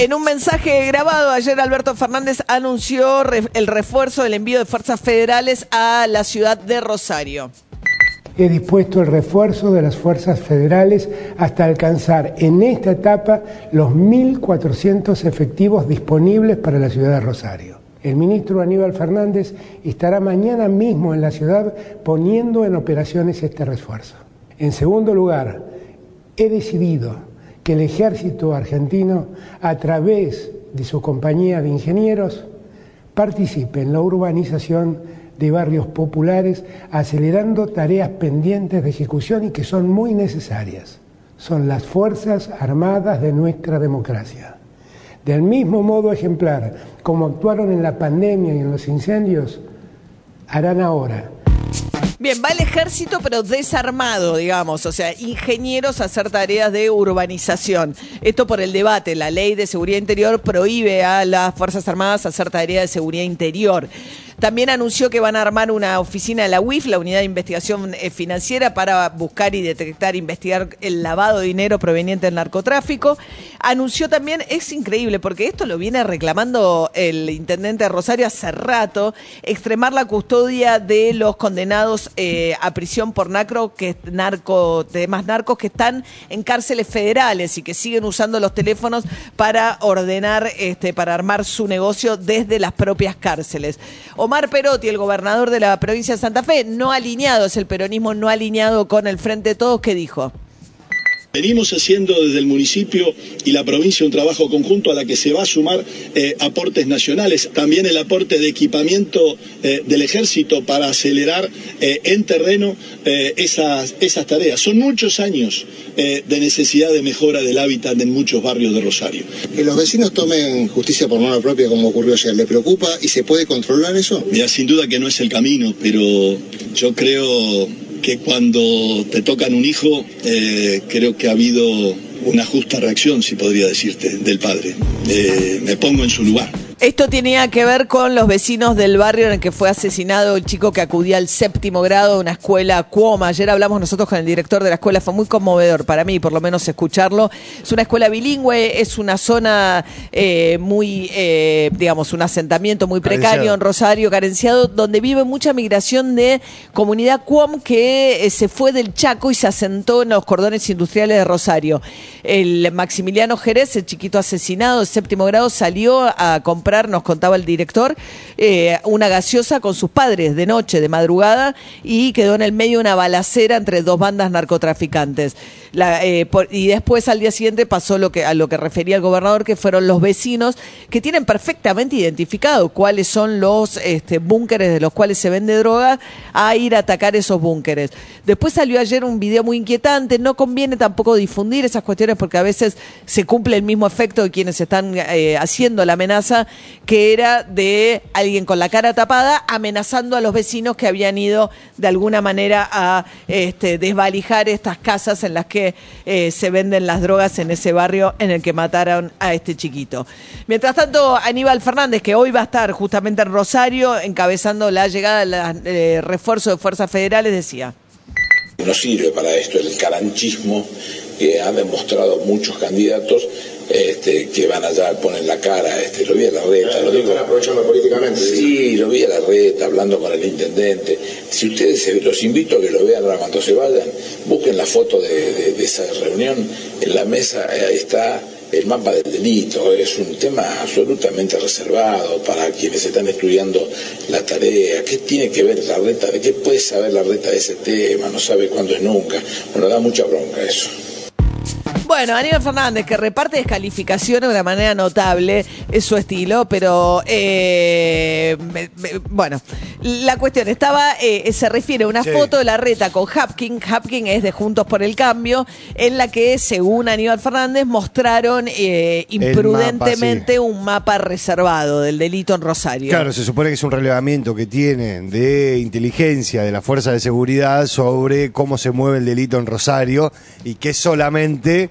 En un mensaje grabado ayer, Alberto Fernández anunció el refuerzo del envío de fuerzas federales a la ciudad de Rosario. He dispuesto el refuerzo de las fuerzas federales hasta alcanzar en esta etapa los 1.400 efectivos disponibles para la ciudad de Rosario. El ministro Aníbal Fernández estará mañana mismo en la ciudad poniendo en operaciones este refuerzo. En segundo lugar, he decidido que el ejército argentino, a través de su compañía de ingenieros, participe en la urbanización de barrios populares, acelerando tareas pendientes de ejecución y que son muy necesarias. Son las Fuerzas Armadas de nuestra democracia. Del mismo modo ejemplar como actuaron en la pandemia y en los incendios, harán ahora Bien, va el ejército, pero desarmado, digamos, o sea, ingenieros a hacer tareas de urbanización. Esto por el debate. La ley de seguridad interior prohíbe a las Fuerzas Armadas hacer tareas de seguridad interior. También anunció que van a armar una oficina de la UIF, la Unidad de Investigación eh, Financiera, para buscar y detectar, investigar el lavado de dinero proveniente del narcotráfico. Anunció también, es increíble, porque esto lo viene reclamando el intendente de Rosario hace rato, extremar la custodia de los condenados eh, a prisión por narco, que narco, demás narcos que están en cárceles federales y que siguen usando los teléfonos para ordenar, este, para armar su negocio desde las propias cárceles. Omar Perotti, el gobernador de la provincia de Santa Fe, no alineado, es el peronismo no alineado con el Frente de Todos, ¿qué dijo? Venimos haciendo desde el municipio y la provincia un trabajo conjunto a la que se va a sumar eh, aportes nacionales, también el aporte de equipamiento eh, del ejército para acelerar eh, en terreno esas, esas tareas. Son muchos años de necesidad de mejora del hábitat en muchos barrios de Rosario. Que los vecinos tomen justicia por mano propia como ocurrió ayer, ¿le preocupa y se puede controlar eso? Mira, sin duda que no es el camino, pero yo creo que cuando te tocan un hijo, eh, creo que ha habido una justa reacción, si podría decirte, del padre. Eh, me pongo en su lugar. Esto tenía que ver con los vecinos del barrio en el que fue asesinado el chico que acudía al séptimo grado de una escuela Cuoma. Ayer hablamos nosotros con el director de la escuela, fue muy conmovedor para mí, por lo menos escucharlo. Es una escuela bilingüe, es una zona eh, muy, eh, digamos, un asentamiento muy precario en Rosario, carenciado, donde vive mucha migración de comunidad Cuom que eh, se fue del Chaco y se asentó en los cordones industriales de Rosario. El Maximiliano Jerez, el chiquito asesinado de séptimo grado, salió a comprar nos contaba el director, eh, una gaseosa con sus padres de noche, de madrugada, y quedó en el medio una balacera entre dos bandas narcotraficantes. Eh, y después al día siguiente pasó lo que, a lo que refería el gobernador, que fueron los vecinos que tienen perfectamente identificado cuáles son los este, búnkeres de los cuales se vende droga, a ir a atacar esos búnkeres. Después salió ayer un video muy inquietante, no conviene tampoco difundir esas cuestiones porque a veces se cumple el mismo efecto de quienes están eh, haciendo la amenaza que era de alguien con la cara tapada amenazando a los vecinos que habían ido de alguna manera a este, desvalijar estas casas en las que eh, se venden las drogas en ese barrio en el que mataron a este chiquito. Mientras tanto, Aníbal Fernández, que hoy va a estar justamente en Rosario encabezando la llegada del eh, refuerzo de fuerzas federales, decía. No sirve para esto el caranchismo que han demostrado muchos candidatos este, que van allá, ponen la cara, este, lo vi a la reta. Lo, digo, aprovechando políticamente. Sí, lo vi a la reta, hablando con el intendente. Si ustedes, los invito a que lo vean ahora cuando se vayan, busquen la foto de, esa reunión, en la mesa ahí está el mapa del delito, es un tema absolutamente reservado para quienes están estudiando la tarea. ¿Qué tiene que ver la reta? ¿De qué puede saber la reta de ese tema? No sabe cuándo es nunca. Bueno, da mucha bronca eso. Bueno, Aníbal Fernández, que reparte descalificaciones de una manera notable, es su estilo, pero eh, bueno, La cuestión estaba, eh, se refiere a una Sí. foto de la reta con Hapkin. Hapkin es de Juntos por el Cambio, en la que, según Aníbal Fernández, mostraron eh, imprudentemente un mapa reservado del delito en Rosario. Claro, se supone que es un relevamiento que tienen de inteligencia de la Fuerza de Seguridad sobre cómo se mueve el delito en Rosario y que solamente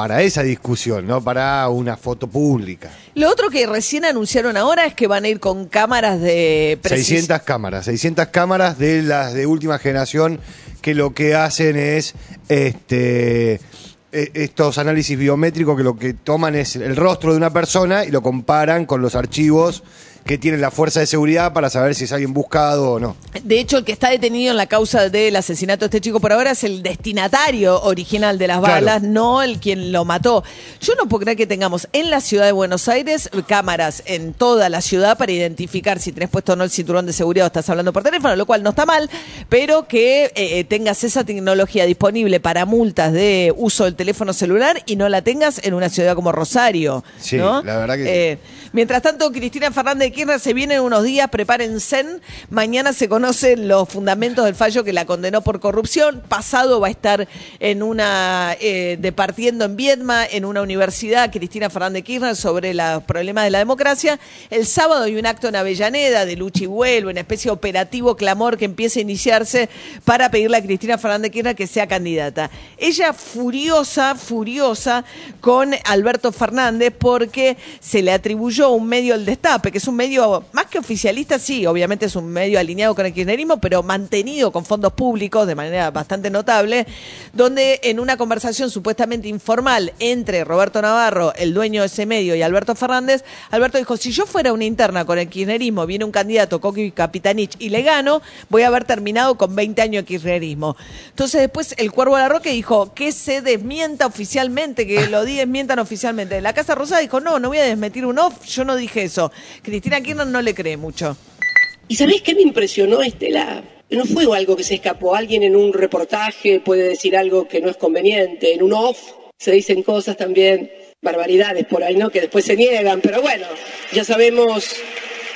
para esa discusión, no para una foto pública. Lo otro que recién anunciaron ahora es que van a ir con cámaras de precis- 600 cámaras, 600 cámaras de las de última generación que lo que hacen es este eh, estos análisis biométricos que lo que toman es el rostro de una persona y lo comparan con los archivos que tiene la fuerza de seguridad para saber si es alguien buscado o no. De hecho, el que está detenido en la causa del asesinato de este chico por ahora es el destinatario original de las Claro. balas, no el quien lo mató. Yo no puedo creer que tengamos en la ciudad de Buenos Aires cámaras en toda la ciudad para identificar si tenés puesto o no el cinturón de seguridad o estás hablando por teléfono, lo cual no está mal, pero que eh, eh, tengas esa tecnología disponible para multas de uso del teléfono celular y no la tengas en una ciudad como Rosario. Sí, ¿no? la verdad que sí. Eh, Mientras tanto, Cristina Fernández de Kirchner se viene en unos días, prepárense. Mañana se conocen los fundamentos del fallo que la condenó por corrupción. Pasado va a estar en una, eh, departiendo en Viedma, en una universidad, Cristina Fernández de Kirchner, sobre los problemas de la democracia. El sábado hay un acto en Avellaneda de lucha y vuelvo, una especie de operativo clamor que empieza a iniciarse para pedirle a Cristina Fernández de Kirchner que sea candidata. Ella furiosa, furiosa con Alberto Fernández porque se le atribuyó un medio el destape, que es un medio más que oficialista, sí, obviamente es un medio alineado con el kirchnerismo, pero mantenido con fondos públicos de manera bastante notable, donde en una conversación supuestamente informal entre Roberto Navarro, el dueño de ese medio, y Alberto Fernández, Alberto dijo, si yo fuera una interna con el kirchnerismo, viene un candidato, Coqui Capitanich, y le gano, voy a haber terminado con 20 años de kirchnerismo. Entonces después el Cuervo de la Roca dijo que se desmienta oficialmente, que lo desmientan oficialmente. La Casa Rosada dijo, no, no voy a desmentir un off, yo no dije eso. Cristina Kirchner no le cree mucho. ¿Y sabés qué me impresionó, Estela? No fue algo que se escapó. Alguien en un reportaje puede decir algo que no es conveniente. En un off se dicen cosas también, barbaridades por ahí, ¿no? Que después se niegan. Pero bueno, ya sabemos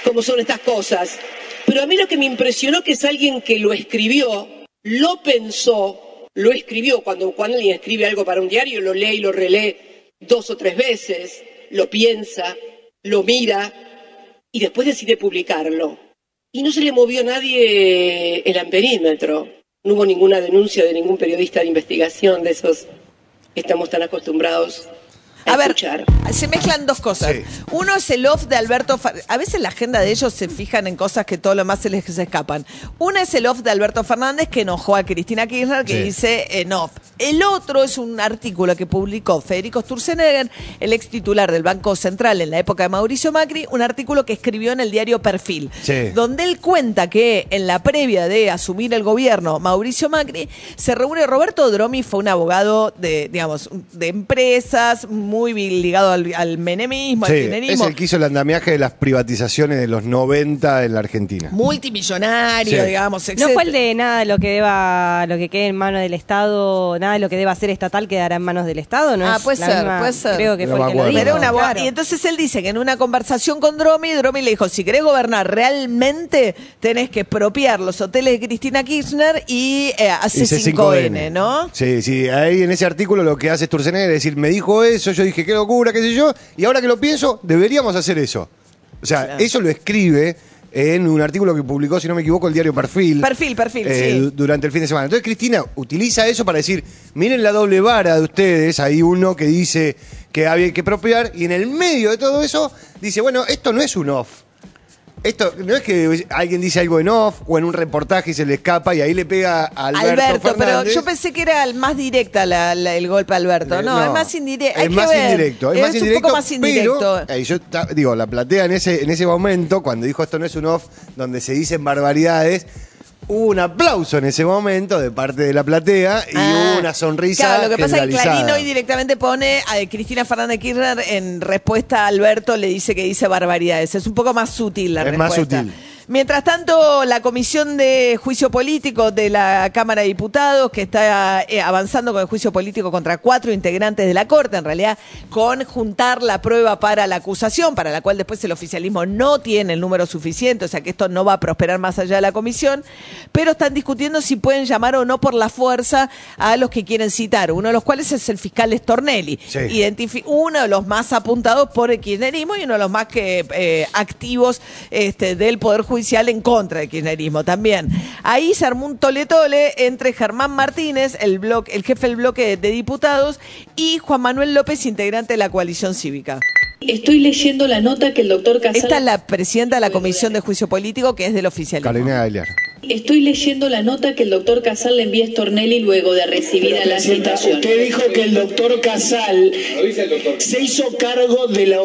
cómo son estas cosas. Pero a mí lo que me impresionó que es alguien que lo escribió, lo pensó, lo escribió. Cuando, cuando alguien escribe algo para un diario, lo lee y lo relee dos o tres veces, lo piensa, lo mira y después decide publicarlo. Y no se le movió a nadie el amperímetro. No hubo ninguna denuncia de ningún periodista de investigación de esos que estamos tan acostumbrados a, A ver, escuchar. se mezclan dos cosas. Uno es el off de Alberto Fer- A veces la agenda de ellos se fijan en cosas que todo lo más se les escapan. Una es el off de Alberto Fernández que enojó a Cristina Kirchner que Sí. dice en off. El otro es un artículo que publicó Federico Sturzenegger, el ex titular del Banco Central en la época de Mauricio Macri, un artículo que escribió en el diario Perfil, Sí. donde él cuenta que en la previa de asumir el gobierno Mauricio Macri se reúne Roberto Dromi, fue un abogado de, digamos, de empresas, muy ligado al, al menemismo, al Sí, es kirchnerismo. el que hizo el andamiaje de las privatizaciones de los 90 en la Argentina. multimillonario, Sí. digamos, No fue el de nada de lo que deba, lo que quede en manos del Estado, nada de lo que deba ser estatal quedará en manos del Estado, ¿no? Ah, es puede la ser, misma- puede ser. Creo que fue el que lo dijo. Pero una claro. Y entonces él dice que en una conversación con Dromi, Dromi le dijo, si querés gobernar realmente, tenés que expropiar los hoteles de Cristina Kirchner y eh, hace 5N, ¿no? Sí, sí, ahí en ese artículo lo que hace Sturzenegger es decir, me dijo eso, yo dije, qué locura, qué sé yo, y ahora que lo pienso, deberíamos hacer eso. O sea, eso lo escribe en un artículo que publicó, si no me equivoco, el diario Perfil. Perfil, perfil, eh, sí. du- Durante el fin de semana. Entonces, Cristina utiliza eso para decir, miren la doble vara de ustedes, hay uno que dice que había que expropiar, y en el medio de todo eso, dice, bueno, esto no es un off. Esto no es que alguien dice algo en off o en un reportaje y se le escapa y ahí le pega a Alberto, Alberto, pero yo pensé que era el más directa la- la- el golpe a Alberto. No, Eh, es más indirecto. Es más indirecto. Es, más indirecto, un poco más indirecto. Pero, eh, yo digo, la platea en ese, en ese momento, cuando dijo esto no es un off, donde se dicen barbaridades, hubo un aplauso en ese momento de parte de la platea y Ah, hubo una sonrisa. Claro, lo que pasa es que. Clarín hoy directamente pone a Cristina Fernández Kirchner en respuesta a Alberto, le dice que dice barbaridades. Es un poco más sutil la Es más respuesta. sutil. Mientras tanto, la Comisión de Juicio Político de la Cámara de Diputados, que está eh, avanzando con el juicio político contra cuatro integrantes de la Corte, en realidad con juntar la prueba para la acusación, para la cual después el oficialismo no tiene el número suficiente, o sea que esto no va a prosperar más allá de la comisión, pero están discutiendo si pueden llamar o no por la fuerza a los que quieren citar, uno de los cuales es el fiscal Stornelli, Sí. Uno de los más apuntados por el kirchnerismo y uno de los más que eh, activos este, del Poder Judicial en contra del kirchnerismo también. Ahí se armó un tole-tole entre Germán Martínez, el, bloque, el jefe del bloque de diputados, y Juan Manuel López, integrante de la coalición cívica. Estoy leyendo la nota que el doctor Casal... Esta es la presidenta de la Comisión de Juicio Político, que es del oficialismo. Carolina Galear. Estoy leyendo la nota que el doctor Casal le envía a Stornelli luego de recibida la Presidenta, citación. usted dijo que el doctor Casal se hizo cargo de la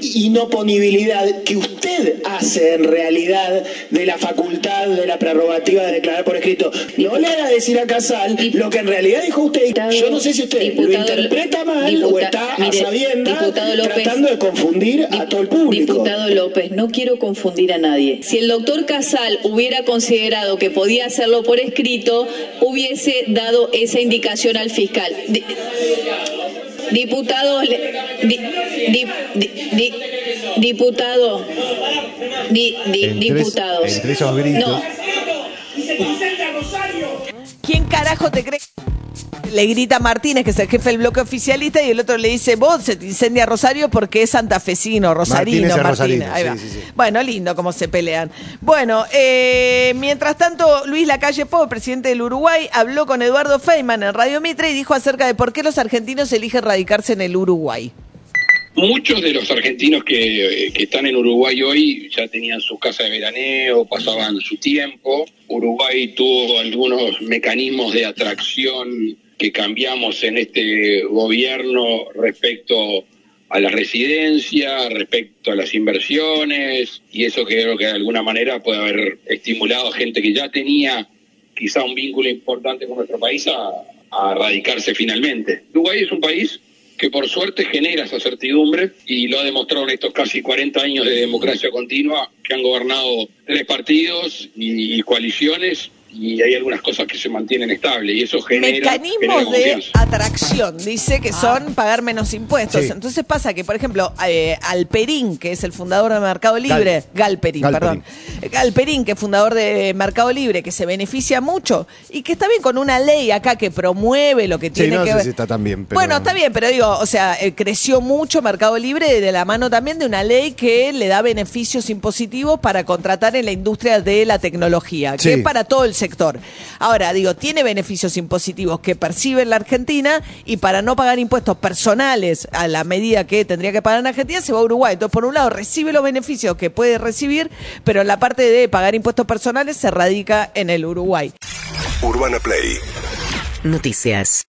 inoponibilidad que usted hace en realidad de la facultad, de la prerrogativa de declarar por escrito. No le haga decir a Casal lo que en realidad dijo usted. Yo no sé si usted lo interpreta mal o está a mire, sabiendas diputado López. tratando de confundir a todo el público. Diputado López, no quiero confundir a nadie. Si el doctor Casal hubiera considerado que podía hacerlo por escrito, hubiese dado esa indicación al fiscal. Di- diputado, di- di- di- di- diputado, di- di- Entre es- diputados. entre esos gritos. No, ¿Quién carajo te cree? Le grita Martínez, que es el jefe del bloque oficialista, y el otro le dice, vos se te incendia Rosario porque es santafesino, rosarino, Martínez rosarino, Ahí sí, va. sí, sí. Bueno, lindo cómo se pelean. Bueno, eh, mientras tanto, Luis Lacalle Pou, presidente del Uruguay, habló con Eduardo Feynman en Radio Mitre y dijo acerca de por qué los argentinos eligen radicarse en el Uruguay. Muchos de los argentinos que, que están en Uruguay hoy ya tenían su casa de veraneo, pasaban su tiempo. Uruguay tuvo algunos mecanismos de atracción que cambiamos en este gobierno respecto a la residencia, respecto a las inversiones, y eso creo que de alguna manera puede haber estimulado a gente que ya tenía quizá un vínculo importante con nuestro país a, radicarse finalmente. Uruguay es un país que por suerte genera esa certidumbre y lo ha demostrado en estos casi 40 años de democracia continua que han gobernado tres partidos y coaliciones y hay algunas cosas que se mantienen estables y eso genera, genera Mecanismos de atracción, dice que son pagar menos impuestos. Sí. Entonces pasa que, por ejemplo, eh, Alperín, que es el fundador de Mercado Libre, Galperín, Galperín. perdón. Galperín, que es fundador de Mercado Libre, que se beneficia mucho y que está bien con una ley acá que promueve lo que Sí, tiene no que sé ver. si está tan bien, pero... Bueno, está bien, pero digo, o sea, eh, creció mucho Mercado Libre de la mano también de una ley que le da beneficios impositivos para contratar en la industria de la tecnología, que Sí. es para todo el sector. Ahora, digo, tiene beneficios impositivos que percibe la Argentina y para no pagar impuestos personales a la medida que tendría que pagar en Argentina, se va a Uruguay. Entonces, por un lado, recibe los beneficios que puede recibir, pero la parte de pagar impuestos personales se radica en el Uruguay. Urbana Play Noticias.